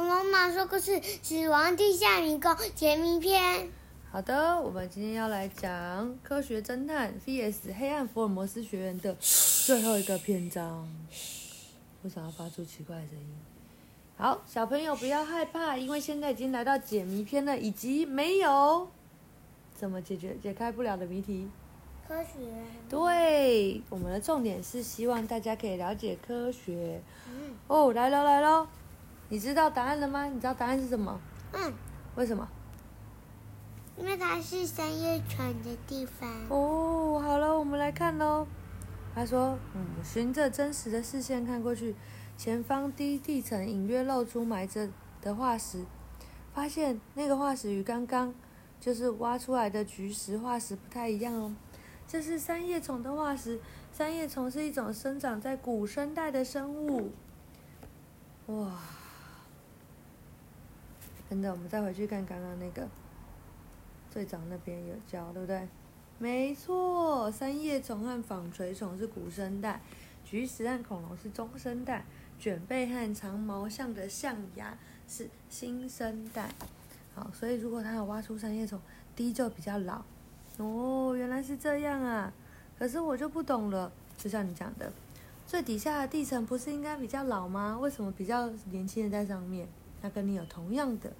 恐龙妈说故事：死亡地下迷宫解谜篇。好的，我们今天要来讲科学侦探 VS 黑暗福尔摩斯学院的最后一个篇章。为什么要发出奇怪的声音？好，小朋友不要害怕，因为现在已经来到解谜篇了，以及没有怎么解决解开不了的谜题。科学。对，我们的重点是希望大家可以了解科学。嗯哦，来喽来喽，你知道答案了吗？你知道答案是什么？嗯，为什么？因为它是三叶虫的地方。哦，好了，我们来看喽。他说：“嗯，循着真实的视线看过去，前方低地层隐约露出埋着的化石，发现那个化石与刚刚就是挖出来的菊石化石不太一样哦。这是三叶虫的化石。三叶虫是一种生长在古生代的生物。哇！等等，我们再回去看刚刚那个。”最早那边有教，对不对？没错，三叶虫和纺锤虫是古生代，菊石和恐龙是中生代，卷背和长毛象的象牙是新生代。好，所以如果它有挖出三叶虫，第一就比较老。哦，原来是这样啊！可是我就不懂了，就像你讲的，最底下的地层不是应该比较老吗？为什么比较年轻人在上面？那跟你有同样的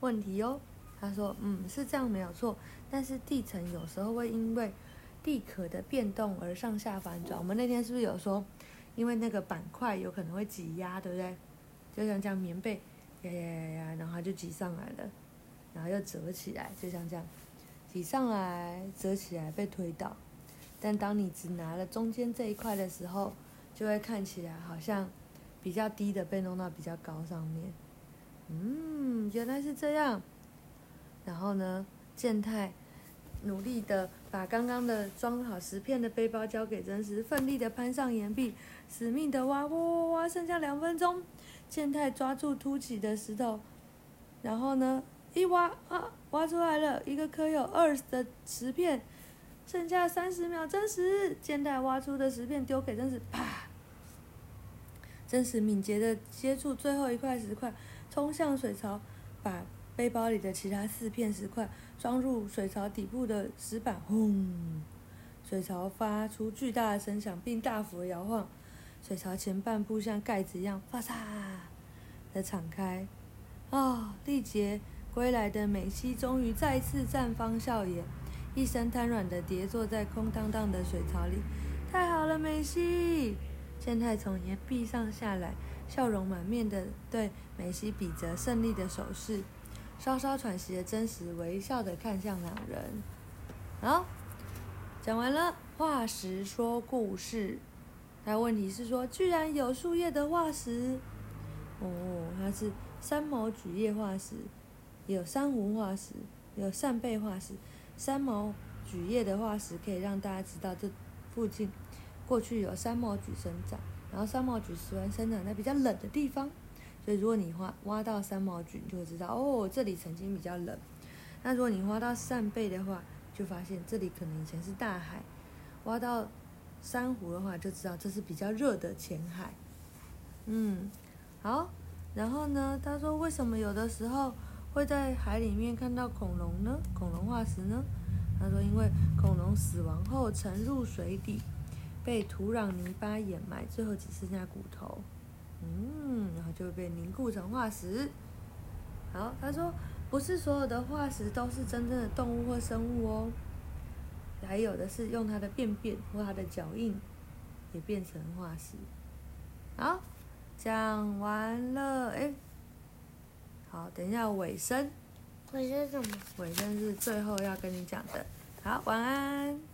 问题哦。他说：“嗯，是这样没有错，但是地层有时候会因为地壳的变动而上下反转。我们那天是不是有说，因为那个板块有可能会挤压，对不对？就像这样棉被呀呀呀呀，然后就挤上来了，然后又折起来，就像这样挤上来、折起来被推倒。但当你只拿了中间这一块的时候，就会看起来好像比较低的被弄到比较高上面。嗯，原来是这样。”然后呢，健太努力的把刚刚的装好石片的背包交给真实，奋力的攀上岩壁，死命的挖挖挖挖，剩下两分钟。健太抓住凸起的石头，然后呢，一挖啊，挖出来了一个刻有二的石片，剩下三十秒，真实健太挖出的石片丢给真实，啪！真实敏捷的接住最后一块石块，冲向水槽，把。背包里的其他四片石块装入水槽底部的石板，轰！水槽发出巨大的声响，并大幅摇晃。水槽前半部像盖子一样，发嚓的敞开。啊！历劫归来的美希终于再次绽放笑颜，一身瘫软的跌坐在空荡荡的水槽里。太好了，美希！健太从岩壁上下来，笑容满面的对梅西比着胜利的手势。稍稍喘息的真实微笑的看向两人，好，讲完了。化石说故事，那问题是说，居然有树叶的化石，哦，它是三毛榉叶化石，有珊瑚化石，有扇贝化石。三毛榉叶的化石可以让大家知道，这附近过去有三毛榉生长，然后三毛榉喜欢生长在比较冷的地方。所以，如果你挖挖到三毛榉，你，就会知道哦，这里曾经比较冷。那如果你挖到扇贝的话，就发现这里可能以前是大海。挖到珊瑚的话，就知道这是比较热的浅海。嗯，好。然后呢，他说为什么有的时候会在海里面看到恐龙呢？恐龙化石呢？他说因为恐龙死亡后沉入水底，被土壤泥巴掩埋，最后只剩下骨头。嗯，然后就会被凝固成化石。好，他说不是所有的化石都是真正的动物或生物哦，还有的是用它的便便或它的脚印也变成化石。好，讲完了，哎，好，等一下尾声。尾声什么？尾声是最后要跟你讲的。好，晚安。